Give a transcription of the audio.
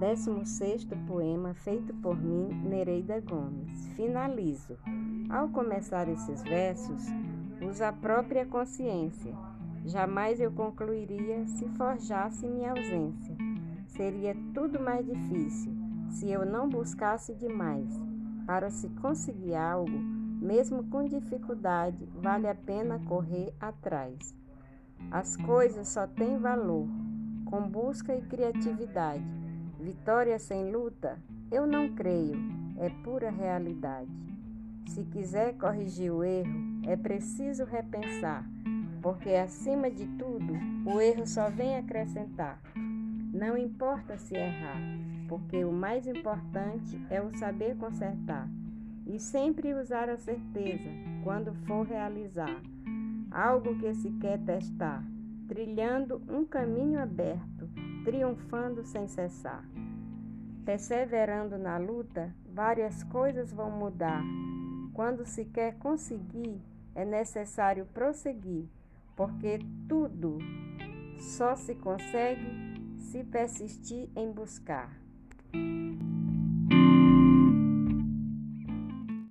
16 poema feito por mim, Nereida Gomes. Finalizo. Ao começar esses versos, uso a própria consciência. Jamais eu concluiria se forjasse minha ausência. Seria tudo mais difícil se eu não buscasse demais. Para se conseguir algo, mesmo com dificuldade, vale a pena correr atrás. As coisas só têm valor com busca e criatividade. Vitória sem luta, eu não creio, é pura realidade. Se quiser corrigir o erro, é preciso repensar, porque acima de tudo, o erro só vem acrescentar. Não importa se errar, porque o mais importante é o saber consertar e sempre usar a certeza quando for realizar algo que se quer testar trilhando um caminho aberto, triunfando sem cessar. Perseverando na luta, várias coisas vão mudar. Quando se quer conseguir, é necessário prosseguir, porque tudo só se consegue se persistir em buscar.